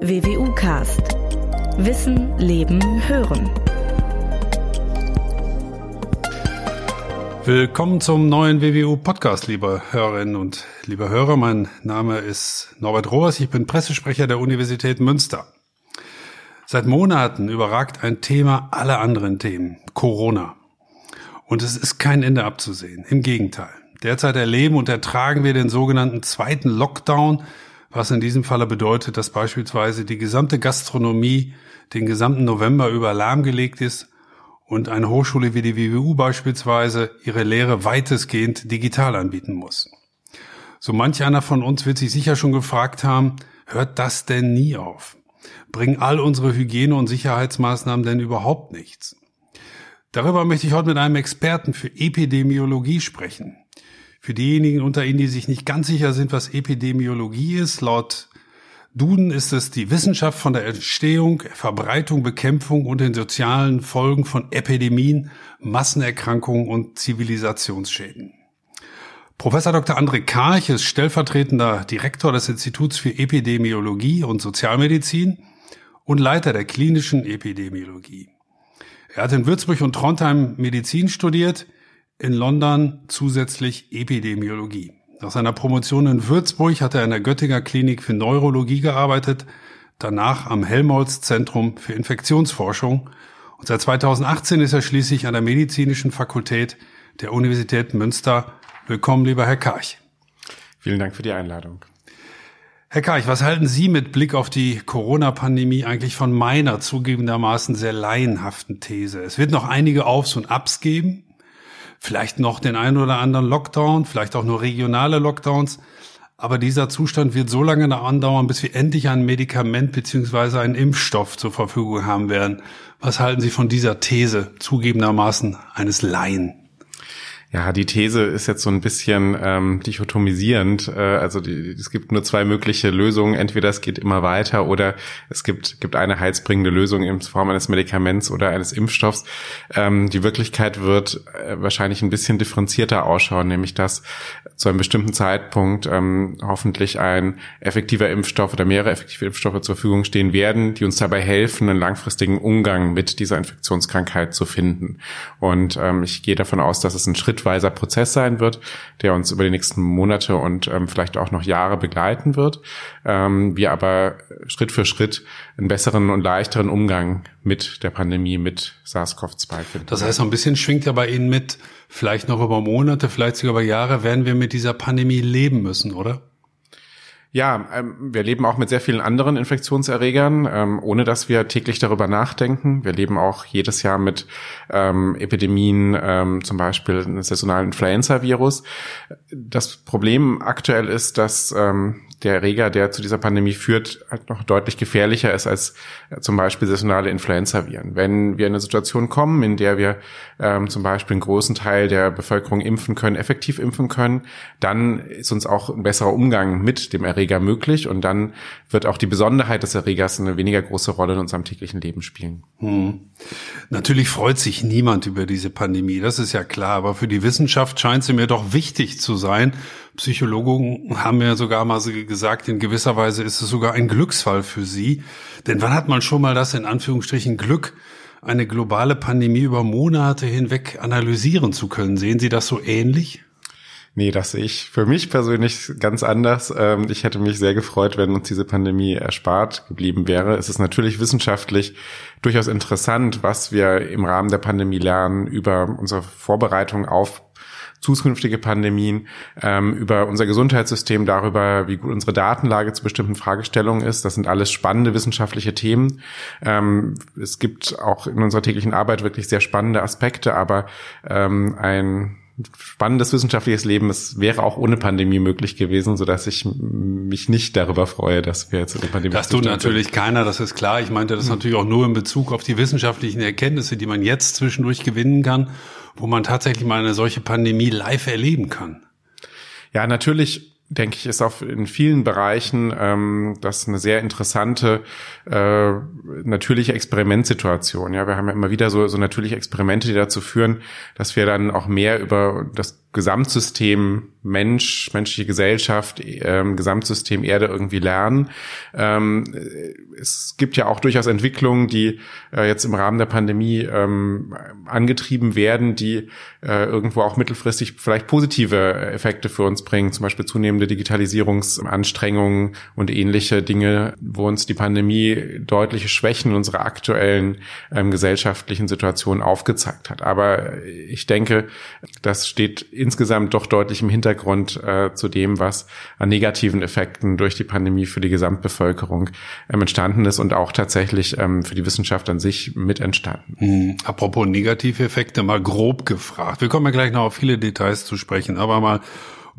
WWU Cast. Wissen, Leben, Hören. Willkommen zum neuen WWU Podcast, liebe Hörerinnen und liebe Hörer. Mein Name ist Norbert Rohrs. Ich bin Pressesprecher der Universität Münster. Seit Monaten überragt ein Thema alle anderen Themen. Corona. Und es ist kein Ende abzusehen. Im Gegenteil. Derzeit erleben und ertragen wir den sogenannten zweiten Lockdown, was in diesem Falle bedeutet, dass beispielsweise die gesamte Gastronomie den gesamten November über lahmgelegt ist und eine Hochschule wie die WWU beispielsweise ihre Lehre weitestgehend digital anbieten muss. So manch einer von uns wird sich sicher schon gefragt haben, hört das denn nie auf? Bringen all unsere Hygiene- und Sicherheitsmaßnahmen denn überhaupt nichts? Darüber möchte ich heute mit einem Experten für Epidemiologie sprechen. Für diejenigen unter Ihnen, die sich nicht ganz sicher sind, was Epidemiologie ist, laut Duden ist es die Wissenschaft von der Entstehung, Verbreitung, Bekämpfung und den sozialen Folgen von Epidemien, Massenerkrankungen und Zivilisationsschäden. Professor Dr. André Karch ist stellvertretender Direktor des Instituts für Epidemiologie und Sozialmedizin und Leiter der klinischen Epidemiologie. Er hat in Würzburg und Trondheim Medizin studiert, in London zusätzlich Epidemiologie. Nach seiner Promotion in Würzburg hat er in der Göttinger Klinik für Neurologie gearbeitet, danach am Helmholtz Zentrum für Infektionsforschung und seit 2018 ist er schließlich an der Medizinischen Fakultät der Universität Münster. Willkommen, lieber Herr Karch. Vielen Dank für die Einladung. Herr Karch, was halten Sie mit Blick auf die Corona-Pandemie eigentlich von meiner zugegebenermaßen sehr laienhaften These? Es wird noch einige Aufs und Abs geben, vielleicht noch den einen oder anderen Lockdown, vielleicht auch nur regionale Lockdowns. Aber dieser Zustand wird so lange andauern, bis wir endlich ein Medikament beziehungsweise einen Impfstoff zur Verfügung haben werden. Was halten Sie von dieser These zugegebenermaßen eines Laien? Ja, die These ist jetzt so ein bisschen ähm, dichotomisierend. Äh, also die, es gibt nur zwei mögliche Lösungen. Entweder es geht immer weiter oder es gibt, gibt eine heilsbringende Lösung in Form eines Medikaments oder eines Impfstoffs. Ähm, die Wirklichkeit wird äh, wahrscheinlich ein bisschen differenzierter ausschauen, nämlich dass zu einem bestimmten Zeitpunkt ähm, hoffentlich ein effektiver Impfstoff oder mehrere effektive Impfstoffe zur Verfügung stehen werden, die uns dabei helfen, einen langfristigen Umgang mit dieser Infektionskrankheit zu finden. Und ähm, ich gehe davon aus, dass es ein Schritt schrittweiser Prozess sein wird, der uns über die nächsten Monate und ähm, vielleicht auch noch Jahre begleiten wird. Ähm, wir aber Schritt für Schritt einen besseren und leichteren Umgang mit der Pandemie, mit SARS-CoV-2 finden. Das heißt, so ein bisschen schwingt ja bei Ihnen mit, vielleicht noch über Monate, vielleicht sogar über Jahre werden wir mit dieser Pandemie leben müssen, oder? Ja, ähm, wir leben auch mit sehr vielen anderen Infektionserregern, ähm, ohne dass wir täglich darüber nachdenken. Wir leben auch jedes Jahr mit ähm, Epidemien, ähm, zum Beispiel des saisonalen Influenza-Virus. Das Problem aktuell ist, dass ähm, der Erreger, der zu dieser Pandemie führt, halt noch deutlich gefährlicher ist als äh, zum Beispiel saisonale Influenza-Viren. Wenn wir in eine Situation kommen, in der wir ähm, zum Beispiel einen großen Teil der Bevölkerung impfen können, effektiv impfen können, dann ist uns auch ein besserer Umgang mit dem Erreger möglich und dann wird auch die Besonderheit des Erregers eine weniger große Rolle in unserem täglichen Leben spielen. Hm. Natürlich freut sich niemand über diese Pandemie, das ist ja klar, aber für die Wissenschaft scheint sie mir doch wichtig zu sein, Psychologen haben ja sogar mal gesagt, in gewisser Weise ist es sogar ein Glücksfall für sie. Denn wann hat man schon mal das in Anführungsstrichen Glück, eine globale Pandemie über Monate hinweg analysieren zu können? Sehen Sie das so ähnlich? Nee, das sehe ich für mich persönlich ganz anders. Ähm, ich hätte mich sehr gefreut, wenn uns diese Pandemie erspart geblieben wäre. Es ist natürlich wissenschaftlich durchaus interessant, was wir im Rahmen der Pandemie lernen über unsere Vorbereitung auf zukünftige Pandemien, ähm, über unser Gesundheitssystem, darüber, wie gut unsere Datenlage zu bestimmten Fragestellungen ist. Das sind alles spannende wissenschaftliche Themen. Ähm, es gibt auch in unserer täglichen Arbeit wirklich sehr spannende Aspekte, aber ein spannendes wissenschaftliches Leben. Es wäre auch ohne Pandemie möglich gewesen, so dass ich mich nicht darüber freue, dass wir jetzt in der Pandemie. Das tut natürlich sind. keiner, das ist klar. Ich meinte das mhm. natürlich auch nur in Bezug auf die wissenschaftlichen Erkenntnisse, die man jetzt zwischendurch gewinnen kann, wo man tatsächlich mal eine solche Pandemie live erleben kann. Ja, natürlich denke ich, ist auch in vielen Bereichen ähm, das eine sehr interessante äh, natürliche Experimentsituation. Ja, wir haben ja immer wieder so, so natürliche Experimente, die dazu führen, dass wir dann auch mehr über das Gesamtsystem Mensch, menschliche Gesellschaft, ähm, Gesamtsystem Erde irgendwie lernen. Ähm, es gibt ja auch durchaus Entwicklungen, die äh, jetzt im Rahmen der Pandemie ähm, angetrieben werden, die äh, irgendwo auch mittelfristig vielleicht positive Effekte für uns bringen, zum Beispiel zunehmende Digitalisierungsanstrengungen und ähnliche Dinge, wo uns die Pandemie deutliche Schwächen unserer aktuellen ähm, gesellschaftlichen Situation aufgezeigt hat. Aber ich denke, das steht insgesamt doch deutlich im Hintergrund äh, zu dem, was an negativen Effekten durch die Pandemie für die Gesamtbevölkerung ähm, entstanden ist und auch tatsächlich ähm, für die Wissenschaft an sich mit entstanden. Hm, apropos negative Effekte, mal grob gefragt. Wir kommen ja gleich noch auf viele Details zu sprechen, aber mal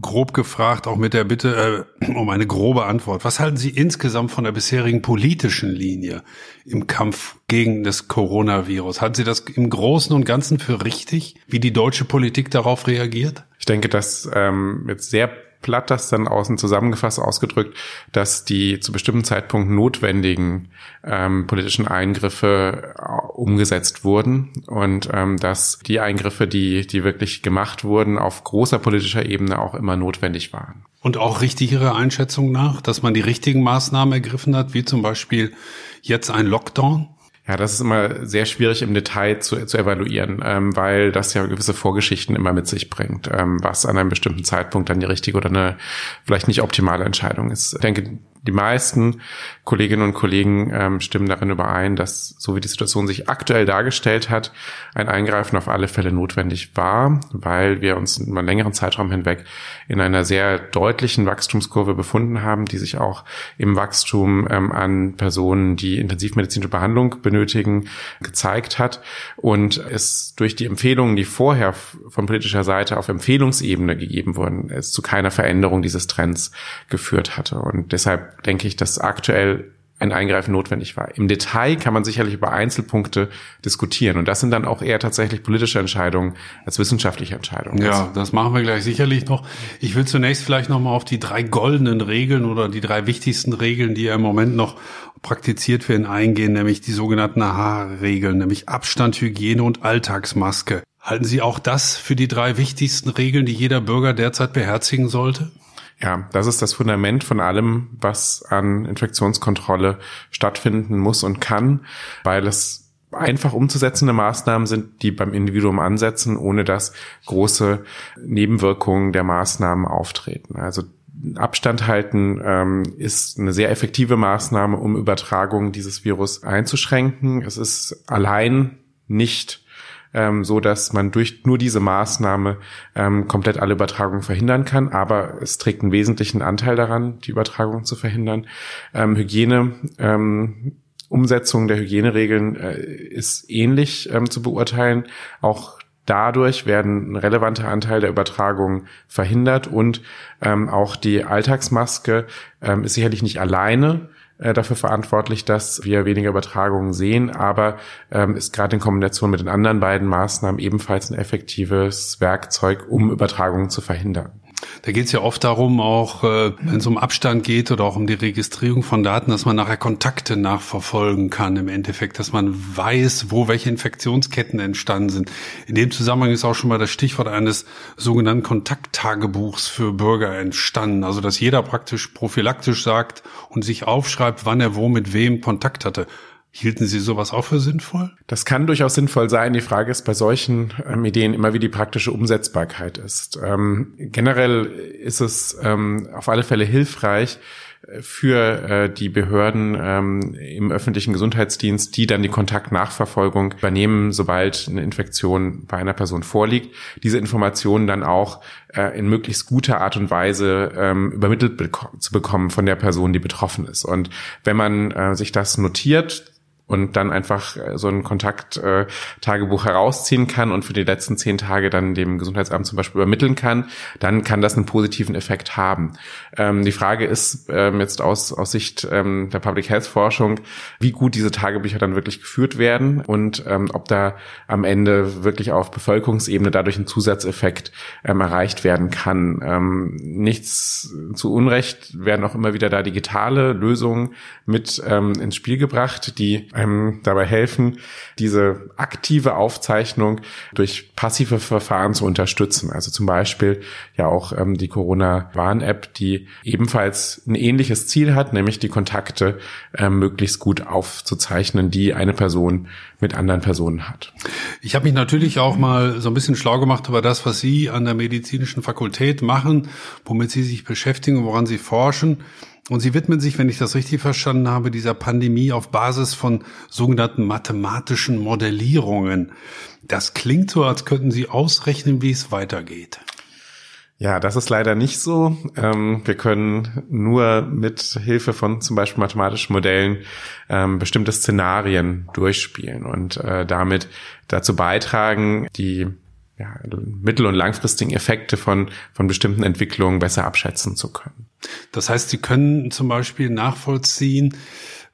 grob gefragt, auch mit der Bitte äh, um eine grobe Antwort. Was halten Sie insgesamt von der bisherigen politischen Linie im Kampf gegen das Coronavirus? Halten Sie das im Großen und Ganzen für richtig, wie die deutsche Politik darauf reagiert? Ich denke, dass ähm, jetzt sehr platt das dann außen zusammengefasst ausgedrückt, dass die zu bestimmten Zeitpunkten notwendigen ähm, politischen Eingriffe äh, umgesetzt wurden und ähm, dass die Eingriffe, die, die wirklich gemacht wurden, auf großer politischer Ebene auch immer notwendig waren. Und auch richtig Ihrer Einschätzung nach, dass man die richtigen Maßnahmen ergriffen hat, wie zum Beispiel jetzt ein Lockdown? Ja, das ist immer sehr schwierig im Detail zu, zu evaluieren, ähm, weil das ja gewisse Vorgeschichten immer mit sich bringt, ähm, was an einem bestimmten Zeitpunkt dann die richtige oder eine vielleicht nicht optimale Entscheidung ist. Ich denke, die meisten Kolleginnen und Kollegen ähm, stimmen darin überein, dass, so wie die Situation sich aktuell dargestellt hat, ein Eingreifen auf alle Fälle notwendig war, weil wir uns über einen längeren Zeitraum hinweg in einer sehr deutlichen Wachstumskurve befunden haben, die sich auch im Wachstum ähm, an Personen, die intensivmedizinische Behandlung benötigen, gezeigt hat und es durch die Empfehlungen, die vorher von politischer Seite auf Empfehlungsebene gegeben wurden, es zu keiner Veränderung dieses Trends geführt hatte. Und deshalb denke ich, dass aktuell ein Eingreifen notwendig war. Im Detail kann man sicherlich über Einzelpunkte diskutieren. Und das sind dann auch eher tatsächlich politische Entscheidungen als wissenschaftliche Entscheidungen. Ja, das machen wir gleich sicherlich noch. Ich will zunächst vielleicht noch mal auf die drei goldenen Regeln oder die drei wichtigsten Regeln, die ja im Moment noch praktiziert werden, eingehen, nämlich die sogenannten AHA-Regeln, nämlich Abstand, Hygiene und Alltagsmaske. Halten Sie auch das für die drei wichtigsten Regeln, die jeder Bürger derzeit beherzigen sollte? Ja, das ist das Fundament von allem, was an Infektionskontrolle stattfinden muss und kann, weil es einfach umzusetzende Maßnahmen sind, die beim Individuum ansetzen, ohne dass große Nebenwirkungen der Maßnahmen auftreten. Also Abstand halten ähm, ist eine sehr effektive Maßnahme, um Übertragungen dieses Virus einzuschränken. Es ist allein nicht ähm, so dass man durch nur diese Maßnahme ähm, komplett alle Übertragungen verhindern kann. Aber es trägt einen wesentlichen Anteil daran, die Übertragung zu verhindern. Ähm, Hygiene, ähm, Umsetzung der Hygieneregeln äh, ist ähnlich ähm, zu beurteilen. Auch dadurch werden ein relevanter Anteil der Übertragung verhindert und ähm, auch die Alltagsmaske ähm, ist sicherlich nicht alleine äh, dafür verantwortlich, dass wir weniger Übertragungen sehen, aber ähm, ist gerade in Kombination mit den anderen beiden Maßnahmen ebenfalls ein effektives Werkzeug, um Übertragungen zu verhindern. Da geht es ja oft darum, auch äh, wenn es um Abstand geht oder auch um die Registrierung von Daten, dass man nachher Kontakte nachverfolgen kann im Endeffekt, dass man weiß, wo welche Infektionsketten entstanden sind. In dem Zusammenhang ist auch schon mal das Stichwort eines sogenannten Kontakttagebuchs für Bürger entstanden. Also dass jeder praktisch prophylaktisch sagt und sich aufschreibt, wann er wo mit wem Kontakt hatte. Hielten Sie sowas auch für sinnvoll? Das kann durchaus sinnvoll sein. Die Frage ist bei solchen ähm, Ideen immer, wie die praktische Umsetzbarkeit ist. Ähm, generell ist es ähm, auf alle Fälle hilfreich, äh, für äh, die Behörden ähm, im öffentlichen Gesundheitsdienst, die dann die Kontaktnachverfolgung übernehmen, sobald eine Infektion bei einer Person vorliegt, diese Informationen dann auch äh, in möglichst guter Art und Weise ähm, übermittelt beko zu bekommen von der Person, die betroffen ist. Und wenn man äh, sich das notiert, und dann einfach äh, so ein Kontakt-Tagebuch herausziehen kann und für die letzten zehn Tage dann dem Gesundheitsamt zum Beispiel übermitteln kann, dann kann das einen positiven Effekt haben. Ähm, die Frage ist ähm, jetzt aus, aus Sicht ähm, der Public Health Forschung, wie gut diese Tagebücher dann wirklich geführt werden und ähm, ob da am Ende wirklich auf Bevölkerungsebene dadurch ein Zusatzeffekt ähm, erreicht werden kann. Ähm, nichts zu Unrecht werden auch immer wieder da digitale Lösungen mit ins Spiel gebracht, die einem dabei helfen, diese aktive Aufzeichnung durch passive Verfahren zu unterstützen. Also zum Beispiel ja auch ähm, die Corona-Warn-App, die ebenfalls ein ähnliches Ziel hat, nämlich die Kontakte ähm, möglichst gut aufzuzeichnen, die eine Person mit anderen Personen hat. Ich habe mich natürlich auch mal so ein bisschen schlau gemacht über das, was Sie an der medizinischen Fakultät machen, womit Sie sich beschäftigen, woran Sie forschen. Und Sie widmen sich, wenn ich das richtig verstanden habe, dieser Pandemie auf Basis von sogenannten mathematischen Modellierungen. Das klingt so, als könnten Sie ausrechnen, wie es weitergeht. Ja, das ist leider nicht so. Ähm, wir können nur mit Hilfe von zum Beispiel mathematischen Modellen ähm, bestimmte Szenarien durchspielen und äh, damit dazu beitragen, die ja, mittel- und langfristigen Effekte von, von bestimmten Entwicklungen besser abschätzen zu können. Das heißt, Sie können zum Beispiel nachvollziehen,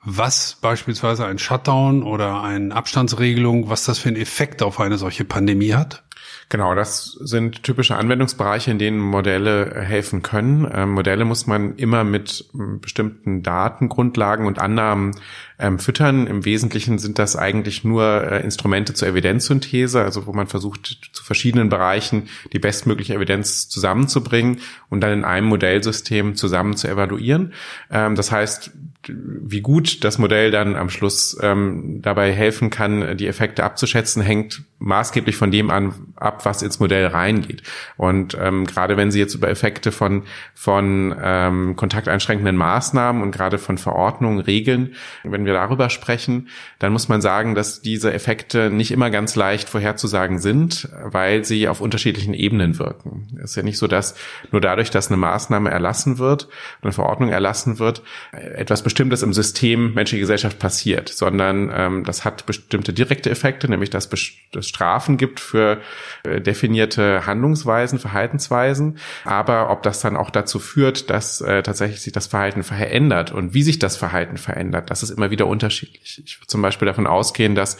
was beispielsweise ein Shutdown oder eine Abstandsregelung, was das für einen Effekt auf eine solche Pandemie hat? Genau, das sind typische Anwendungsbereiche, in denen Modelle äh, helfen können. Ähm, Modelle muss man immer mit ähm, bestimmten Datengrundlagen und Annahmen ähm, füttern. Im Wesentlichen sind das eigentlich nur äh, Instrumente zur Evidenzsynthese, also wo man versucht, zu verschiedenen Bereichen die bestmögliche Evidenz zusammenzubringen und dann in einem Modellsystem zusammen zu evaluieren. Ähm, das heißt, wie gut das Modell dann am Schluss ähm, dabei helfen kann, die Effekte abzuschätzen, hängt maßgeblich von dem an ab, was ins Modell reingeht. Und ähm, gerade wenn Sie jetzt über Effekte von von ähm, kontakteinschränkenden Maßnahmen und gerade von Verordnungen, Regeln, wenn wir darüber sprechen, dann muss man sagen, dass diese Effekte nicht immer ganz leicht vorherzusagen sind, weil sie auf unterschiedlichen Ebenen wirken. Es ist ja nicht so, dass nur dadurch, dass eine Maßnahme erlassen wird, eine Verordnung erlassen wird, etwas Bestimmtes im System menschliche Gesellschaft passiert, sondern ähm, das hat bestimmte direkte Effekte, nämlich dass es Strafen gibt für äh, definierte Handlungsweisen, Verhaltensweisen. Aber ob das dann auch dazu führt, dass äh, tatsächlich sich das Verhalten verändert und wie sich das Verhalten verändert, das ist immer wieder unterschiedlich. Ich würde zum Beispiel davon ausgehen, dass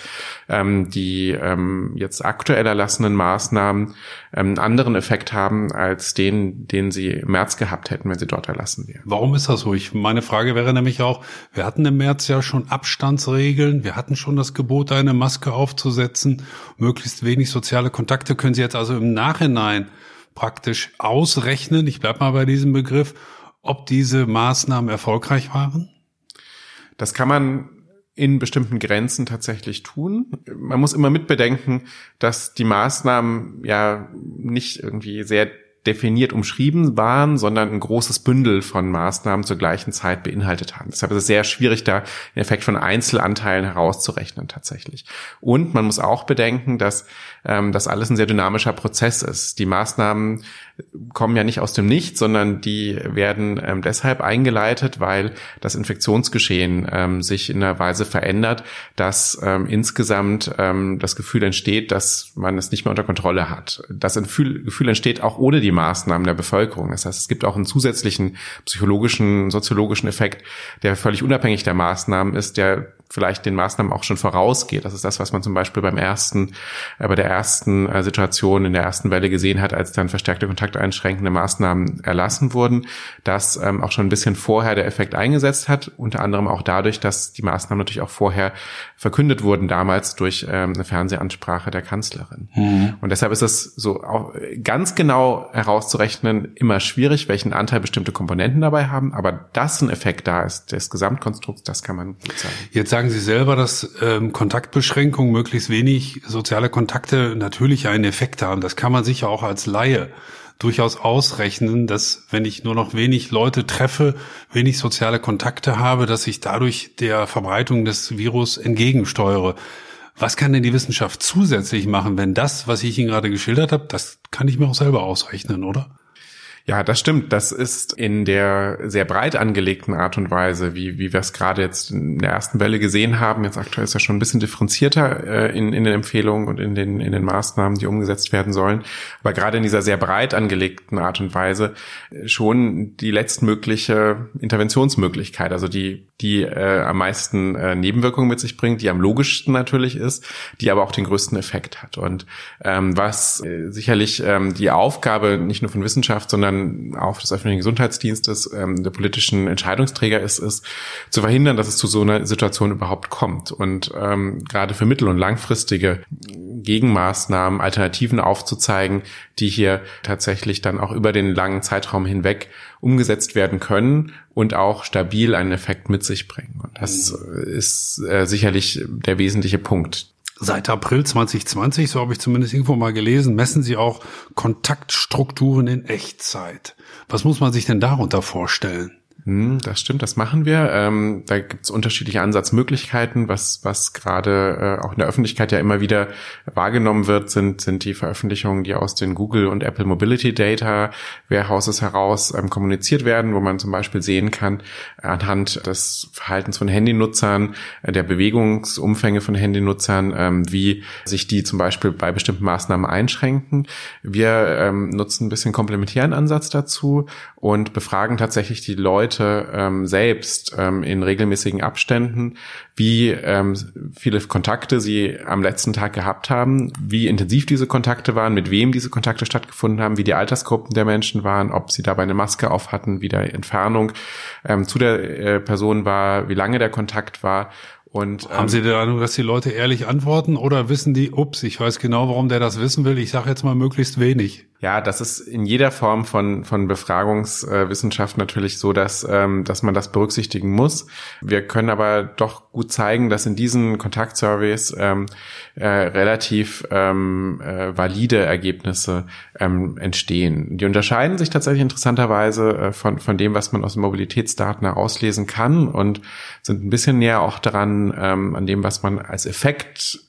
ähm, die ähm, jetzt aktuell erlassenen Maßnahmen ähm, einen anderen Effekt haben als den, den sie im März gehabt hätten, wenn sie dort erlassen wären. Warum ist das so? Ich, meine Frage wäre nämlich auch, wir hatten im März ja schon Abstandsregeln, wir hatten schon das Gebot, eine Maske aufzusetzen, möglichst wenig soziale Kontakte. Können Sie jetzt also im Nachhinein praktisch ausrechnen, ich bleibe mal bei diesem Begriff, ob diese Maßnahmen erfolgreich waren? Das kann man in bestimmten Grenzen tatsächlich tun. Man muss immer mitbedenken, dass die Maßnahmen ja nicht irgendwie sehr definiert umschrieben waren, sondern ein großes Bündel von Maßnahmen zur gleichen Zeit beinhaltet haben. Deshalb ist es sehr schwierig, da den Effekt von Einzelanteilen herauszurechnen tatsächlich. Und man muss auch bedenken, dass ähm, das alles ein sehr dynamischer Prozess ist. Die Maßnahmen kommen ja nicht aus dem Nichts, sondern die werden ähm, deshalb eingeleitet, weil das Infektionsgeschehen ähm, sich in einer Weise verändert, dass ähm, insgesamt ähm, das Gefühl entsteht, dass man es nicht mehr unter Kontrolle hat. Das Gefühl, Gefühl entsteht auch ohne die Maßnahmen der Bevölkerung. Das heißt, es gibt auch einen zusätzlichen psychologischen, soziologischen Effekt, der völlig unabhängig der Maßnahmen ist, der vielleicht den Maßnahmen auch schon vorausgeht. Das ist das, was man zum Beispiel beim ersten, äh, bei der ersten äh, Situation in der ersten Welle gesehen hat, als dann verstärkte kontakteinschränkende Maßnahmen erlassen wurden, dass ähm, auch schon ein bisschen vorher der Effekt eingesetzt hat, unter anderem auch dadurch, dass die Maßnahmen natürlich auch vorher verkündet wurden, damals durch ähm, eine Fernsehansprache der Kanzlerin. Mhm. Und deshalb ist es so auch ganz genau herauszurechnen immer schwierig, welchen Anteil bestimmte Komponenten dabei haben, aber dass ein Effekt da ist, des Gesamtkonstrukts, das kann man gut sagen. Jetzt sagen Sie selber, dass ähm, Kontaktbeschränkungen, möglichst wenig soziale Kontakte natürlich einen Effekt haben. Das kann man sicher auch als Laie durchaus ausrechnen, dass wenn ich nur noch wenig Leute treffe, wenig soziale Kontakte habe, dass ich dadurch der Verbreitung des Virus entgegensteuere. Was kann denn die Wissenschaft zusätzlich machen, wenn das, was ich Ihnen gerade geschildert habe, das kann ich mir auch selber ausrechnen, oder? Ja, das stimmt. Das ist in der sehr breit angelegten Art und Weise, wie, wie wir es gerade jetzt in der ersten Welle gesehen haben. Jetzt aktuell ist ja schon ein bisschen differenzierter äh, in, in den Empfehlungen und in den, in den Maßnahmen, die umgesetzt werden sollen. Aber gerade in dieser sehr breit angelegten Art und Weise äh, schon die letztmögliche Interventionsmöglichkeit, also die, die äh, am meisten äh, Nebenwirkungen mit sich bringt, die am logischsten natürlich ist, die aber auch den größten Effekt hat. Und ähm, was äh, sicherlich ähm, die Aufgabe nicht nur von Wissenschaft, sondern dann auch des öffentlichen Gesundheitsdienstes, ähm, der politischen Entscheidungsträger ist, ist zu verhindern, dass es zu so einer Situation überhaupt kommt. Und ähm, gerade für mittel- und langfristige Gegenmaßnahmen, Alternativen aufzuzeigen, die hier tatsächlich dann auch über den langen Zeitraum hinweg umgesetzt werden können und auch stabil einen Effekt mit sich bringen. Und das ist äh, sicherlich der wesentliche Punkt. Seit April 2020, so habe ich zumindest irgendwo mal gelesen, messen Sie auch Kontaktstrukturen in Echtzeit. Was muss man sich denn darunter vorstellen? Hm, das stimmt, das machen wir. Ähm, da gibt es unterschiedliche Ansatzmöglichkeiten. Was, was gerade äh, auch in der Öffentlichkeit ja immer wieder wahrgenommen wird, sind, sind die Veröffentlichungen, die aus den Google und Apple Mobility Data Warehouses heraus ähm, kommuniziert werden, wo man zum Beispiel sehen kann, anhand des Verhaltens von Handynutzern, äh, der Bewegungsumfänge von Handynutzern, ähm, wie sich die zum Beispiel bei bestimmten Maßnahmen einschränken. Wir ähm, nutzen ein bisschen komplementären Ansatz dazu und befragen tatsächlich die Leute ähm, selbst ähm, in regelmäßigen Abständen, wie ähm, viele Kontakte sie am letzten Tag gehabt haben, wie intensiv diese Kontakte waren, mit wem diese Kontakte stattgefunden haben, wie die Altersgruppen der Menschen waren, ob sie dabei eine Maske auf hatten, wie der Entfernung ähm, zu der äh, Person war, wie lange der Kontakt war und, ähm, Haben Sie den Ahnung, dass die Leute ehrlich antworten oder wissen die, ups, ich weiß genau, warum der das wissen will, ich sage jetzt mal möglichst wenig? Ja, das ist in jeder Form von, von Befragungswissenschaft natürlich so, dass, ähm, dass man das berücksichtigen muss. Wir können aber doch gut zeigen, dass in diesen Kontaktsurveys ähm, äh, relativ ähm, äh, valide Ergebnisse ähm, entstehen. Die unterscheiden sich tatsächlich interessanterweise äh, von, von dem, was man aus Mobilitätsdaten auslesen kann und sind ein bisschen näher auch daran, ähm, an dem, was man als Effekt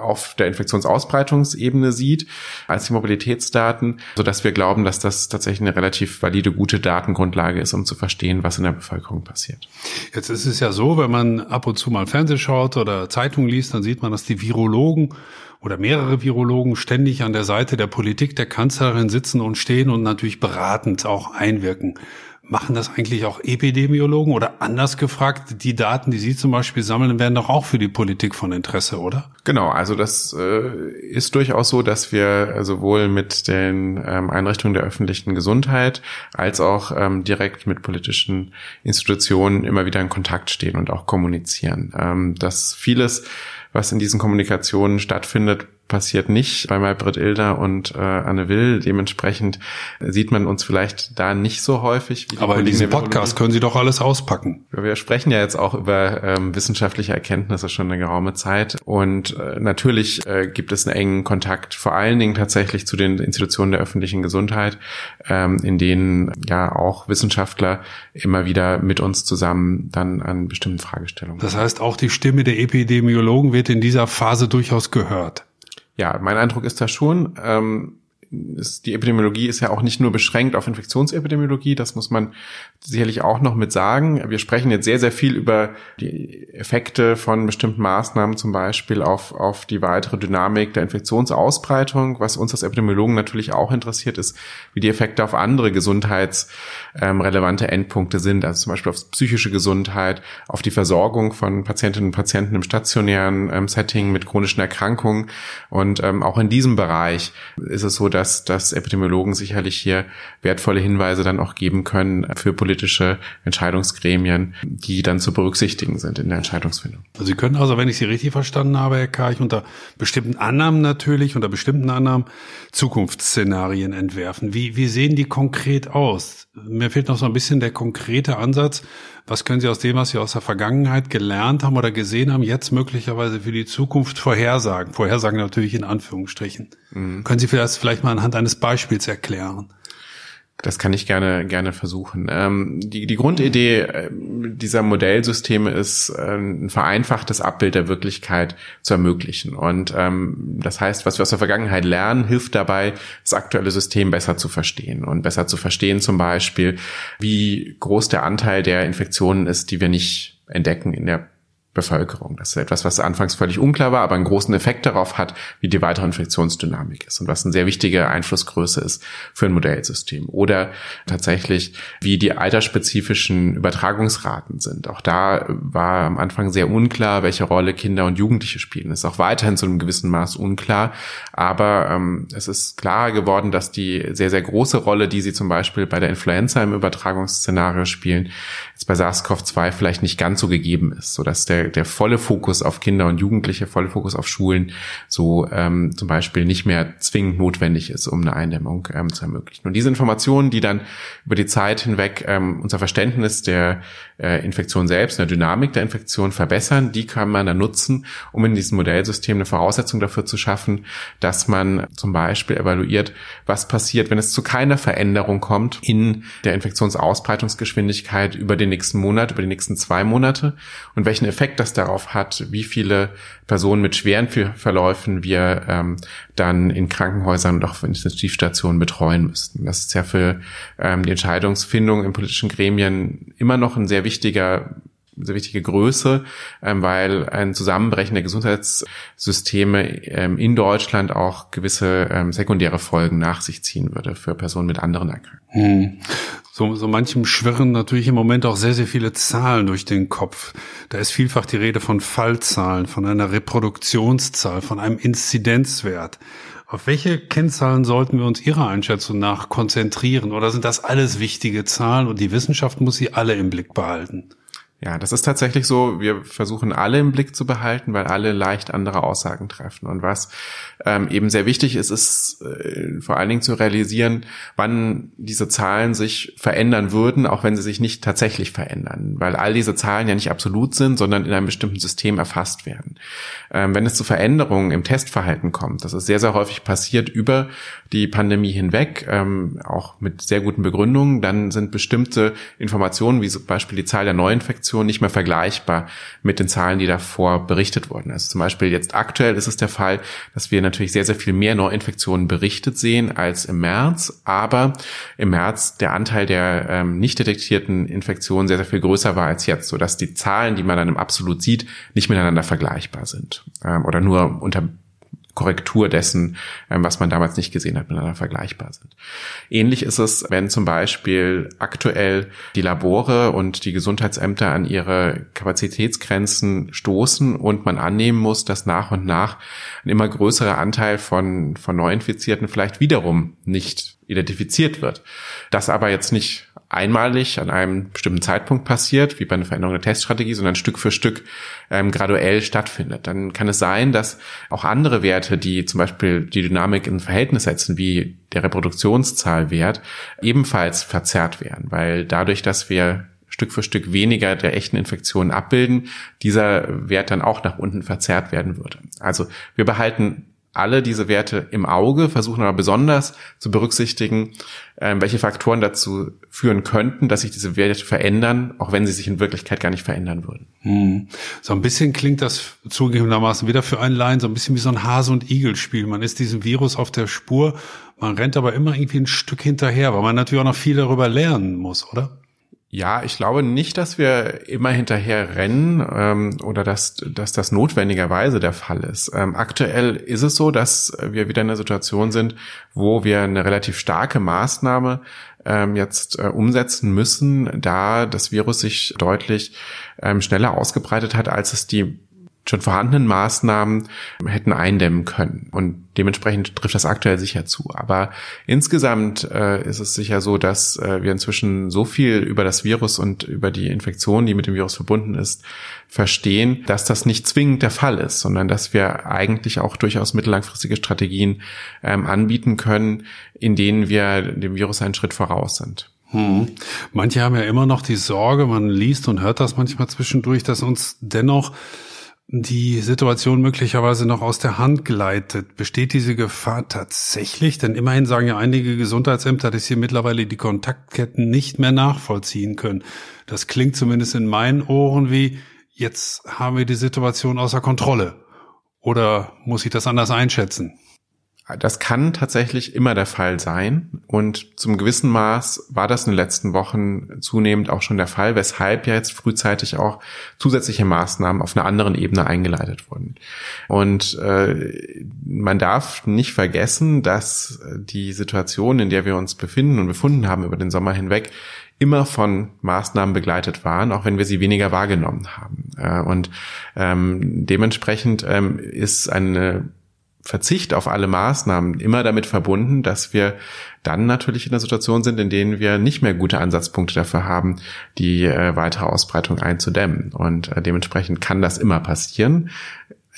auf der Infektionsausbreitungsebene sieht als die Mobilitätsdaten, so dass wir glauben, dass das tatsächlich eine relativ valide, gute Datengrundlage ist, um zu verstehen, was in der Bevölkerung passiert. Jetzt ist es ja so, wenn man ab und zu mal Fernseh schaut oder Zeitung liest, dann sieht man, dass die Virologen oder mehrere Virologen ständig an der Seite der Politik der Kanzlerin sitzen und stehen und natürlich beratend auch einwirken. Machen das eigentlich auch Epidemiologen oder anders gefragt, die Daten, die Sie zum Beispiel sammeln, werden doch auch für die Politik von Interesse, oder? Genau, also das äh, ist durchaus so, dass wir sowohl mit den ähm, Einrichtungen der öffentlichen Gesundheit als auch ähm, direkt mit politischen Institutionen immer wieder in Kontakt stehen und auch kommunizieren. Ähm, dass vieles, was in diesen Kommunikationen stattfindet, passiert nicht bei Maybrit Ilder und äh, Anne Will. Dementsprechend sieht man uns vielleicht da nicht so häufig. Wie die Aber in diesem Podcast können Sie doch alles auspacken. Wir sprechen ja jetzt auch über ähm, wissenschaftliche Erkenntnisse schon eine geraume Zeit. Und äh, natürlich äh, gibt es einen engen Kontakt, vor allen Dingen tatsächlich zu den Institutionen der öffentlichen Gesundheit, ähm, in denen ja auch Wissenschaftler immer wieder mit uns zusammen dann an bestimmten Fragestellungen. Das heißt, auch die Stimme der Epidemiologen wird in dieser Phase durchaus gehört. Ja, mein Eindruck ist da schon. Ähm, ist, die Epidemiologie ist ja auch nicht nur beschränkt auf Infektionsepidemiologie, das muss man sicherlich auch noch mit sagen. Wir sprechen jetzt sehr, sehr viel über die Effekte von bestimmten Maßnahmen, zum Beispiel auf, auf die weitere Dynamik der Infektionsausbreitung. Was uns als Epidemiologen natürlich auch interessiert, ist, wie die Effekte auf andere gesundheitsrelevante Endpunkte sind, also zum Beispiel auf psychische Gesundheit, auf die Versorgung von Patientinnen und Patienten im stationären ähm, Setting mit chronischen Erkrankungen. Und ähm, auch in diesem Bereich ist es so, dass, dass Epidemiologen sicherlich hier wertvolle Hinweise dann auch geben können für politische Entscheidungsgremien, die dann zu berücksichtigen sind in der Entscheidungsfindung. Also Sie können also, wenn ich Sie richtig verstanden habe, Herr Karch, unter bestimmten Annahmen natürlich, unter bestimmten Annahmen Zukunftsszenarien entwerfen. Wie, wie sehen die konkret aus? Mir fehlt noch so ein bisschen der konkrete Ansatz. Was können Sie aus dem, was Sie aus der Vergangenheit gelernt haben oder gesehen haben, jetzt möglicherweise für die Zukunft vorhersagen? Vorhersagen natürlich in Anführungsstrichen. Mhm. Können Sie vielleicht, vielleicht mal anhand eines Beispiels erklären? Das kann ich gerne gerne versuchen. Ähm, die, die Grundidee äh, dieser Modellsysteme ist, äh, ein vereinfachtes Abbild der Wirklichkeit zu ermöglichen. Und ähm, das heißt, was wir aus der Vergangenheit lernen, hilft dabei, das aktuelle System besser zu verstehen und besser zu verstehen, zum Beispiel, wie groß der Anteil der Infektionen ist, die wir nicht entdecken in der Bevölkerung. Das ist etwas, was anfangs völlig unklar war, aber einen großen Effekt darauf hat, wie die weitere Infektionsdynamik ist und was eine sehr wichtige Einflussgröße ist für ein Modellsystem. Oder tatsächlich, wie die altersspezifischen Übertragungsraten sind. Auch da war am Anfang sehr unklar, welche Rolle Kinder und Jugendliche spielen. Das ist auch weiterhin zu einem gewissen Maß unklar, aber ähm, es ist klar geworden, dass die sehr, sehr große Rolle, die sie zum Beispiel bei der Influenza im Übertragungsszenario spielen, jetzt bei SARS-CoV-2 vielleicht nicht ganz so gegeben ist, sodass der der, volle Fokus auf Kinder und Jugendliche, volle Fokus auf Schulen so ähm, zum Beispiel nicht mehr zwingend notwendig ist, um eine Eindämmung ähm, zu ermöglichen. Und diese Informationen, die dann über die Zeit hinweg ähm, unser Verständnis der äh, Infektion selbst, der Dynamik der Infektion verbessern, die kann man dann nutzen, um in diesem Modellsystem eine Voraussetzung dafür zu schaffen, dass man zum Beispiel evaluiert, was passiert, wenn es zu keiner Veränderung kommt in der Infektionsausbreitungsgeschwindigkeit über den nächsten Monat, über die nächsten zwei Monate und welchen Effekt Effekt das darauf hat, wie viele Personen mit schweren Verläufen wir ähm, dann in Krankenhäusern und auch in Intensivstationen betreuen müssten. Das ist ja für ähm, die Entscheidungsfindung in politischen Gremien immer noch ein sehr wichtiger sehr wichtige Größe, ähm, weil ein Zusammenbrechen der Gesundheitssysteme ähm, in Deutschland auch gewisse ähm, sekundäre Folgen nach sich ziehen würde für Personen mit anderen Erkrankungen. Hm. So, so manchem schwirren natürlich im Moment auch sehr, sehr viele Zahlen durch den Kopf. Da ist vielfach die Rede von Fallzahlen, von einer Reproduktionszahl, von einem Inzidenzwert. Auf welche Kennzahlen sollten wir uns Ihrer Einschätzung nach konzentrieren? Oder sind das alles wichtige Zahlen und die Wissenschaft muss sie alle im Blick behalten? Ja, das ist tatsächlich so. Wir versuchen alle im Blick zu behalten, weil alle leicht andere Aussagen treffen. Und was ähm, eben sehr wichtig ist, ist äh, vor allen Dingen zu realisieren, wann diese Zahlen sich verändern würden, auch wenn sie sich nicht tatsächlich verändern, weil all diese Zahlen ja nicht absolut sind, sondern in einem bestimmten System erfasst werden. Ähm, wenn es zu Veränderungen im Testverhalten kommt, das ist sehr, sehr häufig passiert über die Pandemie hinweg, ähm, auch mit sehr guten Begründungen, dann sind bestimmte Informationen, wie zum Beispiel die Zahl der Neuinfektionen, nicht mehr vergleichbar mit den Zahlen, die davor berichtet wurden. Also zum Beispiel jetzt aktuell ist es der Fall, dass wir natürlich sehr, sehr viel mehr Neuinfektionen berichtet sehen als im März, aber im März der Anteil der ähm, nicht detektierten Infektionen sehr, sehr viel größer war als jetzt, sodass die Zahlen, die man dann im Absolut sieht, nicht miteinander vergleichbar sind ähm, oder nur unter Korrektur dessen, ähm, was man damals nicht gesehen hat, miteinander vergleichbar sind. Ähnlich ist es, wenn zum Beispiel aktuell die Labore und die Gesundheitsämter an ihre Kapazitätsgrenzen stoßen und man annehmen muss, dass nach und nach ein immer größerer Anteil von, von Neuinfizierten vielleicht wiederum nicht identifiziert wird. Das aber jetzt nicht einmalig an einem bestimmten Zeitpunkt passiert, wie bei einer Veränderung der Teststrategie, sondern Stück für Stück ähm, graduell stattfindet. Dann kann es sein, dass auch andere Werte, die zum Beispiel die Dynamik in Verhältnis setzen, wie der Reproduktionszahlwert, ebenfalls verzerrt werden, weil dadurch, dass wir Stück für Stück weniger der echten Infektionen abbilden, dieser Wert dann auch nach unten verzerrt werden würde. Also wir behalten alle diese Werte im Auge, versuchen aber besonders zu berücksichtigen, ähm, welche Faktoren dazu führen könnten, dass sich diese Werte verändern, auch wenn sie sich in Wirklichkeit gar nicht verändern würden. Hm. So ein bisschen klingt das zugegebenermaßen wieder für einen Laien so ein bisschen wie so ein Hase- und Igel-Spiel. Man ist diesem Virus auf der Spur, man rennt aber immer irgendwie ein Stück hinterher, weil man natürlich auch noch viel darüber lernen muss, oder? Ja, ich glaube nicht, dass wir immer hinterher rennen ähm, oder dass, dass das notwendigerweise der Fall ist. Ähm, aktuell ist es so, dass wir wieder in einer Situation sind, wo wir eine relativ starke Maßnahme ähm, jetzt äh, umsetzen müssen, da das Virus sich deutlich ähm, schneller ausgebreitet hat, als es die schon vorhandenen Maßnahmen hätten eindämmen können. Und dementsprechend trifft das aktuell sicher zu. Aber insgesamt äh, ist es sicher so, dass äh, wir inzwischen so viel über das Virus und über die Infektion, die mit dem Virus verbunden ist, verstehen, dass das nicht zwingend der Fall ist, sondern dass wir eigentlich auch durchaus mittellangfristige Strategien ähm, anbieten können, in denen wir dem Virus einen Schritt voraus sind. Hm. Manche haben ja immer noch die Sorge, man liest und hört das manchmal zwischendurch, dass uns dennoch die Situation möglicherweise noch aus der Hand gleitet. Besteht diese Gefahr tatsächlich? Denn immerhin sagen ja einige Gesundheitsämter, dass sie mittlerweile die Kontaktketten nicht mehr nachvollziehen können. Das klingt zumindest in meinen Ohren wie, jetzt haben wir die Situation außer Kontrolle. Oder muss ich das anders einschätzen? Das kann tatsächlich immer der Fall sein. Und zum gewissen Maß war das in den letzten Wochen zunehmend auch schon der Fall, weshalb ja jetzt frühzeitig auch zusätzliche Maßnahmen auf einer anderen Ebene eingeleitet wurden. Und äh, man darf nicht vergessen, dass die Situation, in der wir uns befinden und befunden haben über den Sommer hinweg, immer von Maßnahmen begleitet waren, auch wenn wir sie weniger wahrgenommen haben. Äh, und ähm, dementsprechend ähm, ist eine Verzicht auf alle Maßnahmen immer damit verbunden, dass wir dann natürlich in der Situation sind, in denen wir nicht mehr gute Ansatzpunkte dafür haben, die äh, weitere Ausbreitung einzudämmen. Und äh, dementsprechend kann das immer passieren.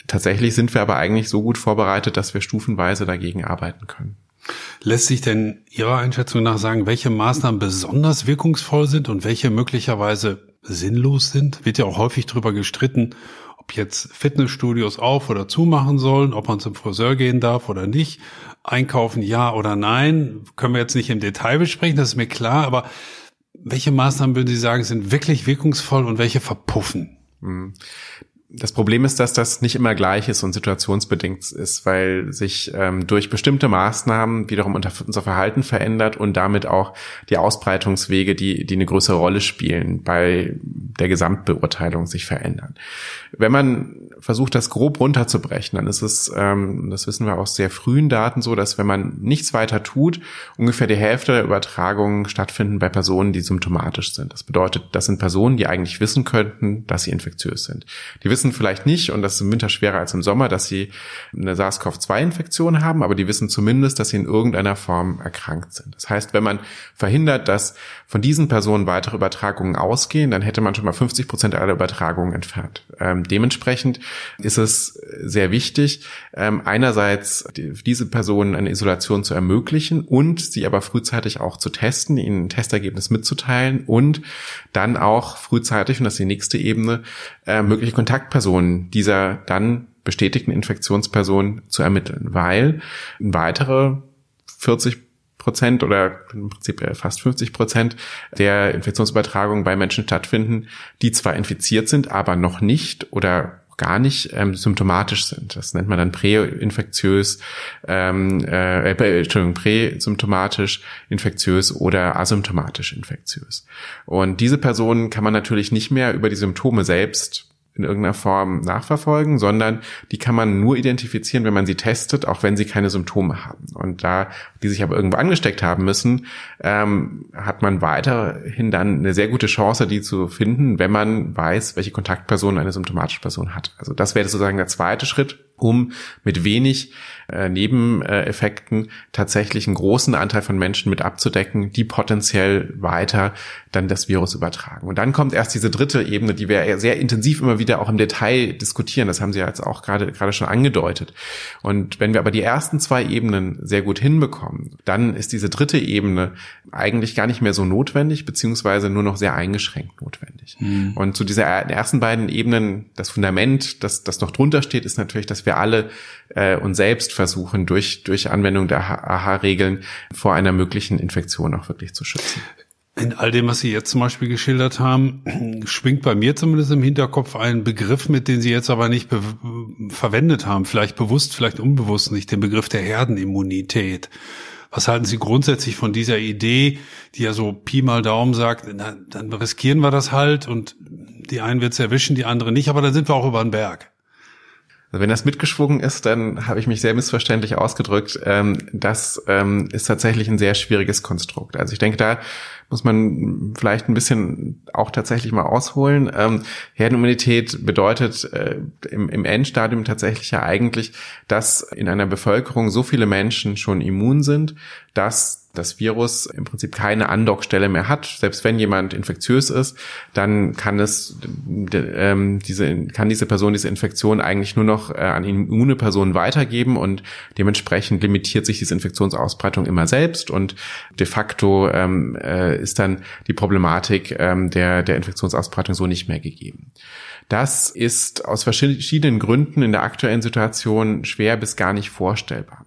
Tatsächlich sind wir aber eigentlich so gut vorbereitet, dass wir stufenweise dagegen arbeiten können. Lässt sich denn Ihrer Einschätzung nach sagen, welche Maßnahmen besonders wirkungsvoll sind und welche möglicherweise sinnlos sind? Wird ja auch häufig darüber gestritten, ob jetzt Fitnessstudios auf oder zumachen sollen, ob man zum Friseur gehen darf oder nicht, einkaufen ja oder nein, können wir jetzt nicht im Detail besprechen, das ist mir klar, aber welche Maßnahmen würden Sie sagen, sind wirklich wirkungsvoll und welche verpuffen? Das Problem ist, dass das nicht immer gleich ist und situationsbedingt ist, weil sich ähm, durch bestimmte Maßnahmen wiederum unser Verhalten verändert und damit auch die Ausbreitungswege, die, die eine größere Rolle spielen, bei der Gesamtbeurteilung sich verändern. Wenn man versucht, das grob runterzubrechen, dann ist es, ähm, das wissen wir aus sehr frühen Daten so, dass wenn man nichts weiter tut, ungefähr die Hälfte der Übertragungen stattfinden bei Personen, die symptomatisch sind. Das bedeutet, das sind Personen, die eigentlich wissen könnten, dass sie infektiös sind. Die wissen vielleicht nicht, und das ist im Winter schwerer als im Sommer, dass sie eine SARS-CoV-2-Infektion haben, aber die wissen zumindest, dass sie in irgendeiner Form erkrankt sind. Das heißt, wenn man verhindert, dass von diesen Personen weitere Übertragungen ausgehen, dann hätte man schon mal 50 Prozent aller Übertragungen entfernt. Ähm, dementsprechend ist es sehr wichtig, ähm, einerseits diese Personen eine Isolation zu ermöglichen und sie aber frühzeitig auch zu testen, ihnen ein Testergebnis mitzuteilen und dann auch frühzeitig, und das ist die nächste Ebene, äh, mögliche Kontaktpersonen dieser dann bestätigten Infektionsperson zu ermitteln, weil weitere 40 Prozent oder im Prinzip fast 50 Prozent der Infektionsübertragungen bei Menschen stattfinden, die zwar infiziert sind, aber noch nicht oder gar nicht ähm, symptomatisch sind. Das nennt man dann präinfektiös, ähm, äh, äh, Entschuldigung, präsymptomatisch infektiös oder asymptomatisch infektiös. Und diese Personen kann man natürlich nicht mehr über die Symptome selbst in irgendeiner Form nachverfolgen, sondern die kann man nur identifizieren, wenn man sie testet, auch wenn sie keine Symptome haben. Und da die sich aber irgendwo angesteckt haben müssen, ähm, hat man weiterhin dann eine sehr gute Chance, die zu finden, wenn man weiß, welche Kontaktperson eine symptomatische Person hat. Also das wäre sozusagen der zweite Schritt, um mit wenig äh, Nebeneffekten tatsächlich einen großen Anteil von Menschen mit abzudecken, die potenziell weiter dann das Virus übertragen. Und dann kommt erst diese dritte Ebene, die wir sehr intensiv immer wieder auch im Detail diskutieren. Das haben Sie ja jetzt auch gerade gerade schon angedeutet. Und wenn wir aber die ersten zwei Ebenen sehr gut hinbekommen, dann ist diese dritte Ebene eigentlich gar nicht mehr so notwendig, beziehungsweise nur noch sehr eingeschränkt notwendig. Mhm. Und zu dieser ersten beiden Ebenen, das Fundament, das, das noch drunter steht, ist natürlich, dass wir alle äh, uns selbst versuchen, durch, durch Anwendung der AHA-Regeln vor einer möglichen Infektion auch wirklich zu schützen. In all dem, was Sie jetzt zum Beispiel geschildert haben, schwingt bei mir zumindest im Hinterkopf ein Begriff mit, den Sie jetzt aber nicht verwendet haben, vielleicht bewusst, vielleicht unbewusst nicht, den Begriff der Herdenimmunität. Was halten Sie grundsätzlich von dieser Idee, die ja so Pi mal Daumen sagt, na, dann riskieren wir das halt und die einen wird's erwischen, die anderen nicht, aber dann sind wir auch über den Berg. Also wenn das mitgeschwungen ist, dann habe ich mich sehr missverständlich ausgedrückt. Ähm, das ähm, ist tatsächlich ein sehr schwieriges Konstrukt. Also ich denke, da muss man vielleicht ein bisschen auch tatsächlich mal ausholen. Ähm, Herdenimmunität bedeutet äh, im, im Endstadium tatsächlich ja eigentlich, dass in einer Bevölkerung so viele Menschen schon immun sind, dass das Virus im Prinzip keine Andockstelle mehr hat. Selbst wenn jemand infektiös ist, dann kann es ähm, diese kann diese Person diese Infektion eigentlich nur noch äh, an immune Personen weitergeben und dementsprechend limitiert sich diese Infektionsausbreitung immer selbst und de facto ähm, äh, ist dann die Problematik ähm, der der Infektionsausbreitung so nicht mehr gegeben. Das ist aus verschiedenen Gründen in der aktuellen Situation schwer bis gar nicht vorstellbar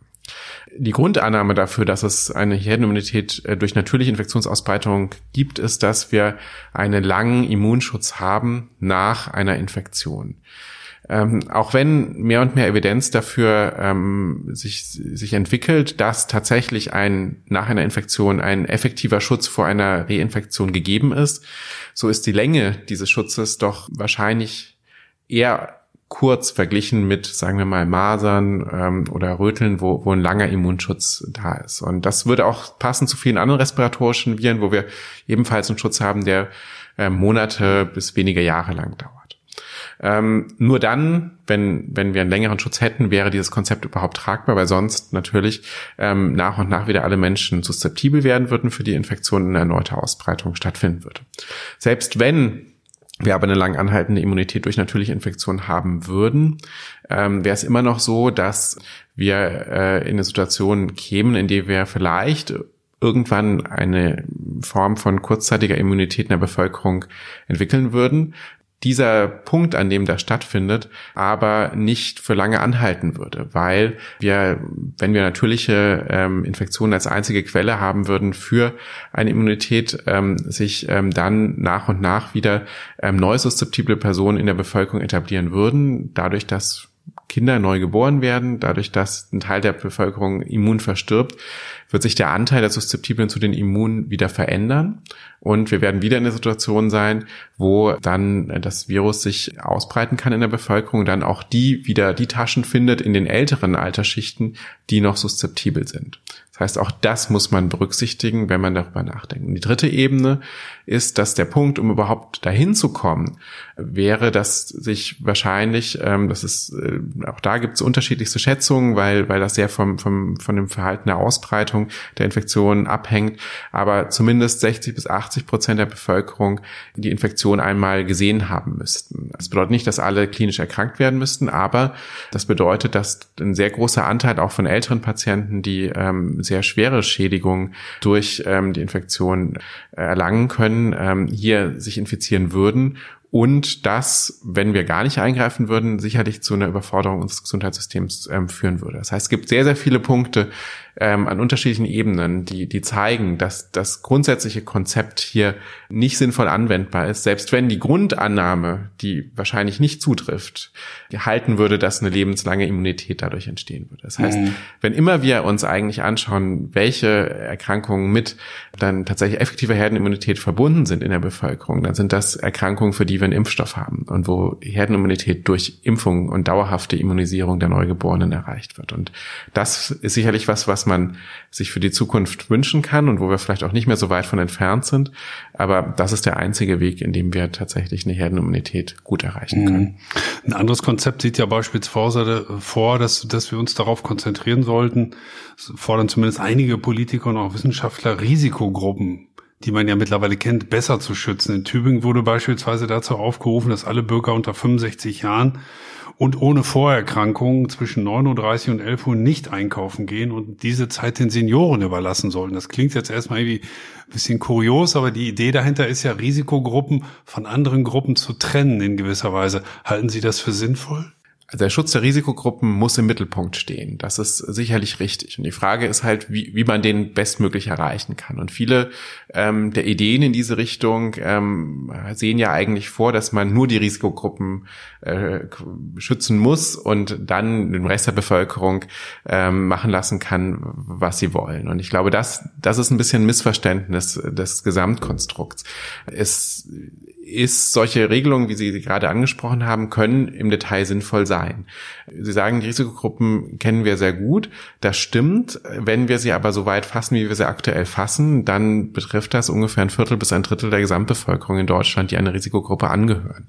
die Grundannahme dafür, dass es eine Herdenimmunität äh, durch natürliche Infektionsausbreitung gibt, ist, dass wir einen langen Immunschutz haben nach einer Infektion. Ähm, auch wenn mehr und mehr Evidenz dafür ähm, sich, sich entwickelt, dass tatsächlich ein nach einer Infektion ein effektiver Schutz vor einer Reinfektion gegeben ist, so ist die Länge dieses Schutzes doch wahrscheinlich eher kurz verglichen mit, sagen wir mal, Masern ähm, oder Röteln, wo, wo ein langer Immunschutz da ist. Und das würde auch passen zu vielen anderen respiratorischen Viren, wo wir ebenfalls einen Schutz haben, der äh, Monate bis wenige Jahre lang dauert. Ähm, nur dann, wenn, wenn wir einen längeren Schutz hätten, wäre dieses Konzept überhaupt tragbar, weil sonst natürlich ähm, nach und nach wieder alle Menschen susceptibel werden würden für die Infektion und eine erneute Ausbreitung stattfinden würde. Selbst wenn wir aber eine lang anhaltende Immunität durch natürliche Infektion haben würden, ähm, wäre es immer noch so, dass wir äh, in eine Situation kämen, in der wir vielleicht irgendwann eine Form von kurzzeitiger Immunität in der Bevölkerung entwickeln würden, dieser Punkt, an dem das stattfindet, aber nicht für lange anhalten würde, weil wir, wenn wir natürliche ähm, Infektionen als einzige Quelle haben würden für eine Immunität, ähm, sich ähm, dann nach und nach wieder ähm, neu susceptible Personen in der Bevölkerung etablieren würden, dadurch, dass Kinder neu geboren werden, dadurch, dass ein Teil der Bevölkerung immun verstirbt, wird sich der Anteil der Suszeptiblen zu den Immunen wieder verändern. Und wir werden wieder in der Situation sein, wo dann das Virus sich ausbreiten kann in der Bevölkerung, dann auch die wieder die Taschen findet in den älteren Altersschichten, die noch suszeptibel sind. Das heißt, auch das muss man berücksichtigen, wenn man darüber nachdenkt. Und die dritte Ebene ist, dass der Punkt, um überhaupt dahin zu kommen, wäre, dass sich wahrscheinlich, ähm, das ist, äh, auch da gibt es unterschiedlichste Schätzungen, weil, weil das sehr vom, vom, von dem Verhalten der Ausbreitung der Infektion abhängt, aber zumindest 60 bis 80 Prozent der Bevölkerung die Infektion einmal gesehen haben müssten. Das bedeutet nicht, dass alle klinisch erkrankt werden müssten, aber das bedeutet, dass ein sehr großer Anteil auch von älteren Patienten, die ähm, sehr schwere Schädigungen durch ähm, die Infektion äh, erlangen können, ähm, hier sich infizieren würden und das, wenn wir gar nicht eingreifen würden, sicherlich zu einer Überforderung unseres Gesundheitssystems ähm, führen würde. Das heißt, es gibt sehr, sehr viele Punkte, ähm, an unterschiedlichen Ebenen, die, die zeigen, dass das grundsätzliche Konzept hier nicht sinnvoll anwendbar ist, selbst wenn die Grundannahme, die wahrscheinlich nicht zutrifft, halten würde, dass eine lebenslange Immunität dadurch entstehen würde. Das heißt, mhm. wenn immer wir uns eigentlich anschauen, welche Erkrankungen mit dann tatsächlich effektiver Herdenimmunität verbunden sind in der Bevölkerung, dann sind das Erkrankungen, für die wir einen Impfstoff haben und wo Herdenimmunität durch Impfung und dauerhafte Immunisierung der Neugeborenen erreicht wird. Und das ist sicherlich was, was was man sich für die Zukunft wünschen kann und wo wir vielleicht auch nicht mehr so weit von entfernt sind. Aber das ist der einzige Weg, in dem wir tatsächlich eine Herdenimmunität gut erreichen können. Mhm. Ein anderes Konzept sieht ja beispielsweise vor, dass, dass wir uns darauf konzentrieren sollten, fordern zumindest einige Politiker und auch Wissenschaftler Risikogruppen die man ja mittlerweile kennt, besser zu schützen. In Tübingen wurde beispielsweise dazu aufgerufen, dass alle Bürger unter 65 Jahren und ohne Vorerkrankungen zwischen 9.30 Uhr und 11 Uhr nicht einkaufen gehen und diese Zeit den Senioren überlassen sollten. Das klingt jetzt erstmal irgendwie ein bisschen kurios, aber die Idee dahinter ist ja, Risikogruppen von anderen Gruppen zu trennen in gewisser Weise. Halten Sie das für sinnvoll? Der Schutz der Risikogruppen muss im Mittelpunkt stehen. Das ist sicherlich richtig. Und die Frage ist halt, wie, wie man den bestmöglich erreichen kann. Und viele ähm, der Ideen in diese Richtung ähm, sehen ja eigentlich vor, dass man nur die Risikogruppen äh, schützen muss und dann den Rest der Bevölkerung ähm, machen lassen kann, was sie wollen. Und ich glaube, das, das ist ein bisschen ein Missverständnis des Gesamtkonstrukts. Es ist solche Regelungen, wie Sie gerade angesprochen haben, können im Detail sinnvoll sein. Sie sagen, die Risikogruppen kennen wir sehr gut. Das stimmt. Wenn wir sie aber so weit fassen, wie wir sie aktuell fassen, dann betrifft das ungefähr ein Viertel bis ein Drittel der Gesamtbevölkerung in Deutschland, die einer Risikogruppe angehören.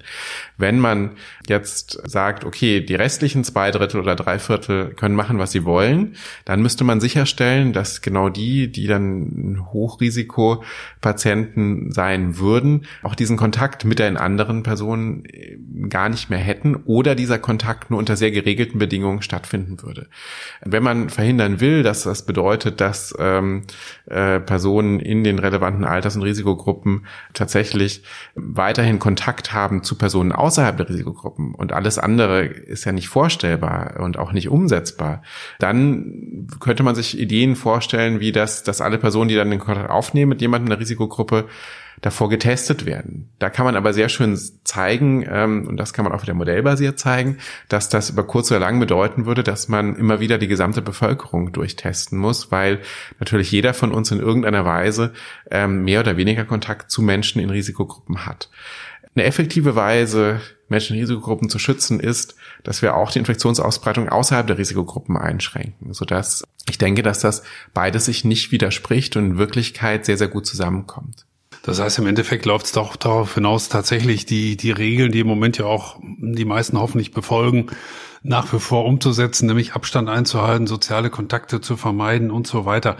Wenn man jetzt sagt, okay, die restlichen zwei Drittel oder drei Viertel können machen, was sie wollen, dann müsste man sicherstellen, dass genau die, die dann Hochrisikopatienten sein würden, auch diesen Kontakt mit den anderen Personen äh, gar nicht mehr hätten oder dieser Kontakt nur unter sehr geregelten Bedingungen stattfinden würde. Wenn man verhindern will, dass das bedeutet, dass ähm, äh, Personen in den relevanten Alters- und Risikogruppen tatsächlich weiterhin Kontakt haben zu Personen außerhalb der Risikogruppen und alles andere ist ja nicht vorstellbar und auch nicht umsetzbar, dann könnte man sich Ideen vorstellen, wie das, dass alle Personen, die dann den Kontakt aufnehmen mit jemandem in der Risikogruppe, davor getestet werden. Da kann man aber sehr schön zeigen, ähm, und das kann man auch wieder modellbasiert zeigen, dass das über kurz oder lang bedeuten würde, dass man immer wieder die gesamte Bevölkerung durchtesten muss, weil natürlich jeder von uns in irgendeiner Weise ähm, mehr oder weniger Kontakt zu Menschen in Risikogruppen hat. Eine effektive Weise, Menschen in Risikogruppen zu schützen, ist, dass wir auch die Infektionsausbreitung außerhalb der Risikogruppen einschränken, sodass ich denke, dass das beides sich nicht widerspricht und in Wirklichkeit sehr, sehr gut zusammenkommt. Das heißt, im Endeffekt läuft es doch darauf hinaus, tatsächlich die, die Regeln, die im Moment ja auch die meisten hoffentlich befolgen, nach wie vor umzusetzen, nämlich Abstand einzuhalten, soziale Kontakte zu vermeiden und so weiter.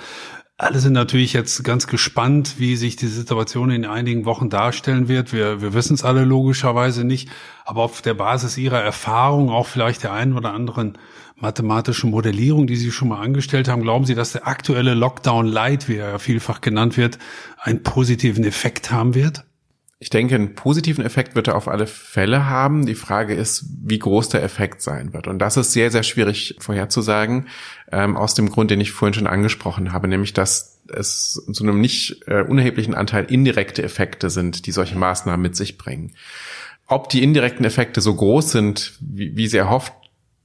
Alle sind natürlich jetzt ganz gespannt, wie sich die Situation in einigen Wochen darstellen wird. Wir, wir wissen es alle logischerweise nicht, aber auf der Basis ihrer Erfahrung, auch vielleicht der einen oder anderen mathematische Modellierung, die Sie schon mal angestellt haben, glauben Sie, dass der aktuelle Lockdown Light, wie er ja vielfach genannt wird, einen positiven Effekt haben wird? Ich denke, einen positiven Effekt wird er auf alle Fälle haben. Die Frage ist, wie groß der Effekt sein wird. Und das ist sehr, sehr schwierig vorherzusagen, ähm, aus dem Grund, den ich vorhin schon angesprochen habe, nämlich dass es zu einem nicht äh, unerheblichen Anteil indirekte Effekte sind, die solche Maßnahmen mit sich bringen. Ob die indirekten Effekte so groß sind, wie, wie sie erhofft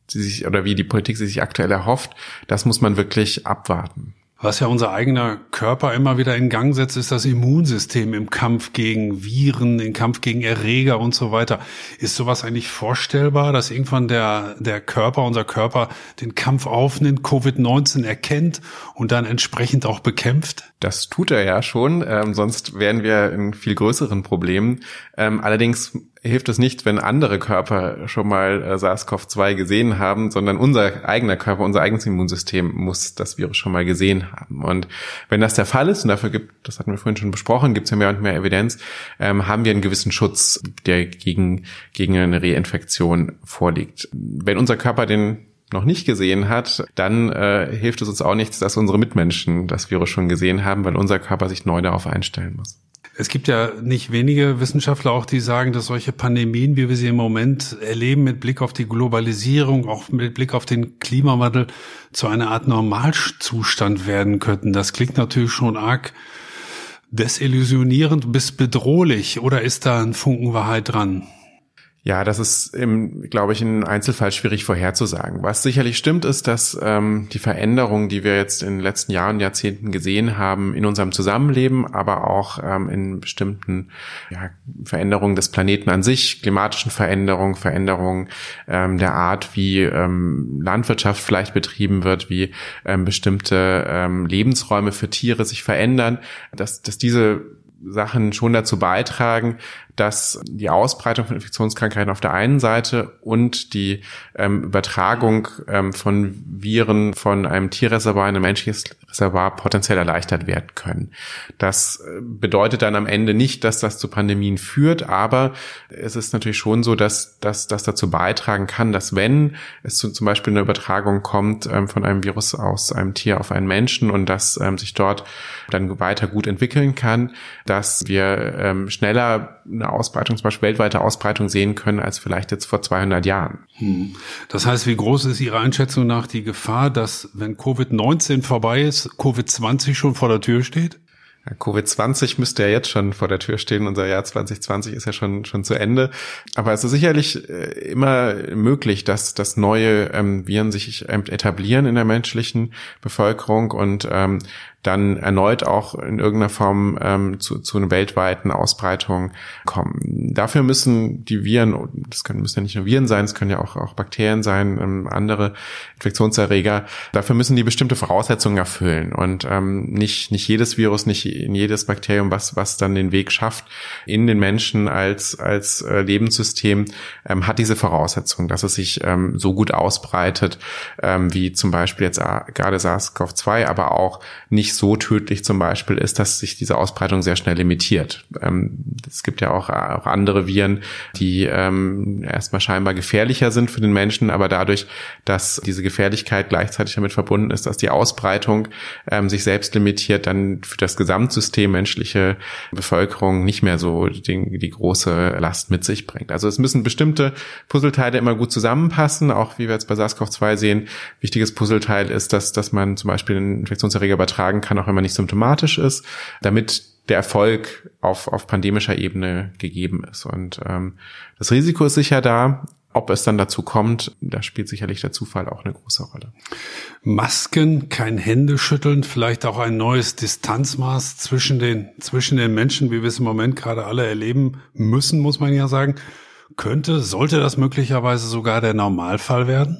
sie sich oder wie die Politik sie sich aktuell erhofft, das muss man wirklich abwarten. Was ja unser eigener Körper immer wieder in Gang setzt, ist das Immunsystem im Kampf gegen Viren, im Kampf gegen Erreger und so weiter. Ist sowas eigentlich vorstellbar, dass irgendwann der, der Körper, unser Körper den Kampf aufnimmt, Covid-19 erkennt und dann entsprechend auch bekämpft? Das tut er ja schon, ähm, sonst wären wir in viel größeren Problemen. Ähm, allerdings hilft es nicht, wenn andere Körper schon mal äh, SARS-CoV-2 gesehen haben, sondern unser eigener Körper, unser eigenes Immunsystem muss das Virus schon mal gesehen haben. Und wenn das der Fall ist, und dafür gibt, das hatten wir vorhin schon besprochen, gibt es ja mehr und mehr Evidenz, ähm, haben wir einen gewissen Schutz, der gegen, gegen eine Reinfektion vorliegt. Wenn unser Körper den noch nicht gesehen hat, dann äh, hilft es uns auch nichts, dass unsere Mitmenschen das Virus schon gesehen haben, weil unser Körper sich neu darauf einstellen muss. Es gibt ja nicht wenige Wissenschaftler auch, die sagen, dass solche Pandemien, wie wir sie im Moment erleben, mit Blick auf die Globalisierung, auch mit Blick auf den Klimawandel, zu einer Art Normalzustand werden könnten. Das klingt natürlich schon arg desillusionierend bis bedrohlich. Oder ist da ein Funken Wahrheit dran? Ja, das ist, im, glaube ich, im Einzelfall schwierig vorherzusagen. Was sicherlich stimmt, ist, dass ähm, die Veränderungen, die wir jetzt in den letzten Jahren, Jahrzehnten gesehen haben, in unserem Zusammenleben, aber auch ähm, in bestimmten ja, Veränderungen des Planeten an sich, klimatischen Veränderungen, Veränderungen ähm, der Art, wie ähm, Landwirtschaft vielleicht betrieben wird, wie ähm, bestimmte ähm, Lebensräume für Tiere sich verändern, dass, dass diese Sachen schon dazu beitragen, dass die Ausbreitung von Infektionskrankheiten auf der einen Seite und die ähm, Übertragung ähm, von Viren von einem Tierreservoir in ein menschliches Reservoir potenziell erleichtert werden können. Das äh, bedeutet dann am Ende nicht, dass das zu Pandemien führt, aber es ist natürlich schon so, dass, dass das dazu beitragen kann, dass wenn es zu zum Beispiel eine Übertragung kommt ähm, von einem Virus aus einem Tier auf einen Menschen und das ähm, sich dort dann weiter gut entwickeln kann, dass wir ähm, schneller eine eine Ausbreitung, zum Beispiel weltweite Ausbreitung sehen können, als vielleicht jetzt vor 200 Jahren. Hm. Das heißt, wie groß ist Ihrer Einschätzung nach die Gefahr, dass wenn Covid-19 vorbei ist, Covid-20 schon vor der Tür steht? Covid-20 müsste ja jetzt schon vor der Tür stehen. Unser Jahr 2020 ist ja schon, schon zu Ende. Aber es ist sicherlich äh, immer möglich, dass, dass neue ähm, Viren sich etablieren in der menschlichen Bevölkerung und ähm, dann erneut auch in irgendeiner Form ähm, zu, zu einer weltweiten Ausbreitung kommen. Dafür müssen die Viren, das können, müssen ja nicht nur Viren sein, es können ja auch, auch Bakterien sein, ähm, andere Infektionserreger, dafür müssen die bestimmte Voraussetzungen erfüllen. Und ähm, nicht, nicht jedes Virus, nicht jedes Bakterium, was, was dann den Weg schafft in den Menschen als, als äh, Lebenssystem, ähm, hat diese Voraussetzung, dass es sich ähm, so gut ausbreitet, ähm, wie zum Beispiel jetzt gerade SARS-CoV-2, aber auch nicht so tödlich zum Beispiel ist, dass sich diese Ausbreitung sehr schnell limitiert. Ähm, es gibt ja auch, auch andere Viren, die ähm, erstmal scheinbar gefährlicher sind für den Menschen, aber dadurch, dass diese Gefährlichkeit gleichzeitig damit verbunden ist, dass die Ausbreitung ähm, sich selbst limitiert, dann für das Gesamtsystem menschliche Bevölkerung nicht mehr so die, die große Last mit sich bringt. Also es müssen bestimmte Puzzleteile immer gut zusammenpassen, auch wie wir jetzt bei SARS-CoV-2 sehen. Wichtiges Puzzleteil ist, dass, dass man zum Beispiel einen Infektionserreger übertragen kann, auch wenn man nicht symptomatisch ist, damit der Erfolg auf, auf pandemischer Ebene gegeben ist. Und ähm, das Risiko ist sicher da. Ob es dann dazu kommt, da spielt sicherlich der Zufall auch eine große Rolle. Masken, kein Händeschütteln, vielleicht auch ein neues Distanzmaß zwischen den, zwischen den Menschen, wie wir es im Moment gerade alle erleben müssen, muss man ja sagen. Könnte, sollte das möglicherweise sogar der Normalfall werden?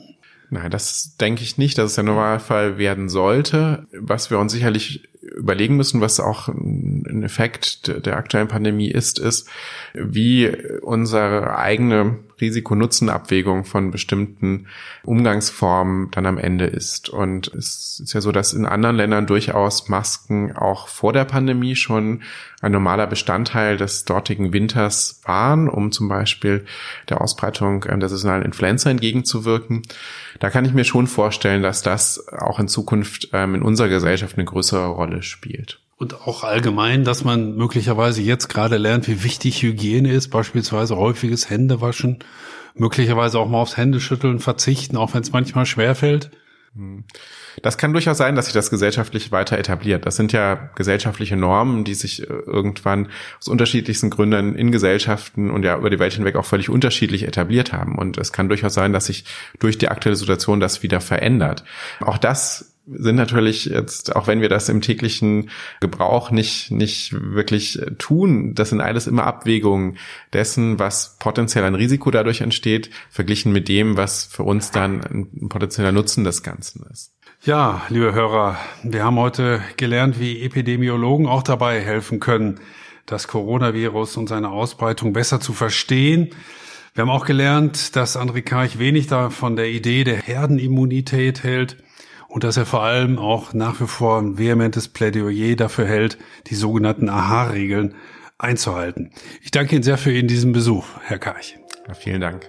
Nein, das denke ich nicht, dass es der Normalfall werden sollte. Was wir uns sicherlich überlegen müssen, was auch ein Effekt der aktuellen Pandemie ist, ist, wie unsere eigene Risiko-Nutzen-Abwägung von bestimmten Umgangsformen dann am Ende ist. Und es ist ja so, dass in anderen Ländern durchaus Masken auch vor der Pandemie schon ein normaler Bestandteil des dortigen Winters waren, um zum Beispiel der Ausbreitung ähm, der saisonalen Influenza entgegenzuwirken. Da kann ich mir schon vorstellen, dass das auch in Zukunft ähm, in unserer Gesellschaft eine größere Rolle spielt. Und auch allgemein, dass man möglicherweise jetzt gerade lernt, wie wichtig Hygiene ist, beispielsweise häufiges Händewaschen, möglicherweise auch mal aufs Händeschütteln verzichten, auch wenn es manchmal schwerfällt. Hm. Das kann durchaus sein, dass sich das gesellschaftlich weiter etabliert. Das sind ja gesellschaftliche Normen, die sich äh, irgendwann aus unterschiedlichsten Gründen in Gesellschaften und ja über die Welt hinweg auch völlig unterschiedlich etabliert haben. Und es kann durchaus sein, dass sich durch die aktuelle Situation das wieder verändert. Auch das sind natürlich jetzt, auch wenn wir das im täglichen Gebrauch nicht, nicht wirklich tun, das sind alles immer Abwägungen dessen, was potenziell ein Risiko dadurch entsteht, verglichen mit dem, was für uns dann ein potenzieller Nutzen des Ganzen ist. Ja, liebe Hörer, wir haben heute gelernt, wie Epidemiologen auch dabei helfen können, das Coronavirus und seine Ausbreitung besser zu verstehen. Wir haben auch gelernt, dass André Karch wenig da von der Idee der Herdenimmunität hält und dass er vor allem auch nach wie vor ein vehementes Plädoyer dafür hält, die sogenannten AHA-Regeln einzuhalten. Ich danke Ihnen sehr für Ihren diesen Besuch, Herr Karch. Vielen Dank.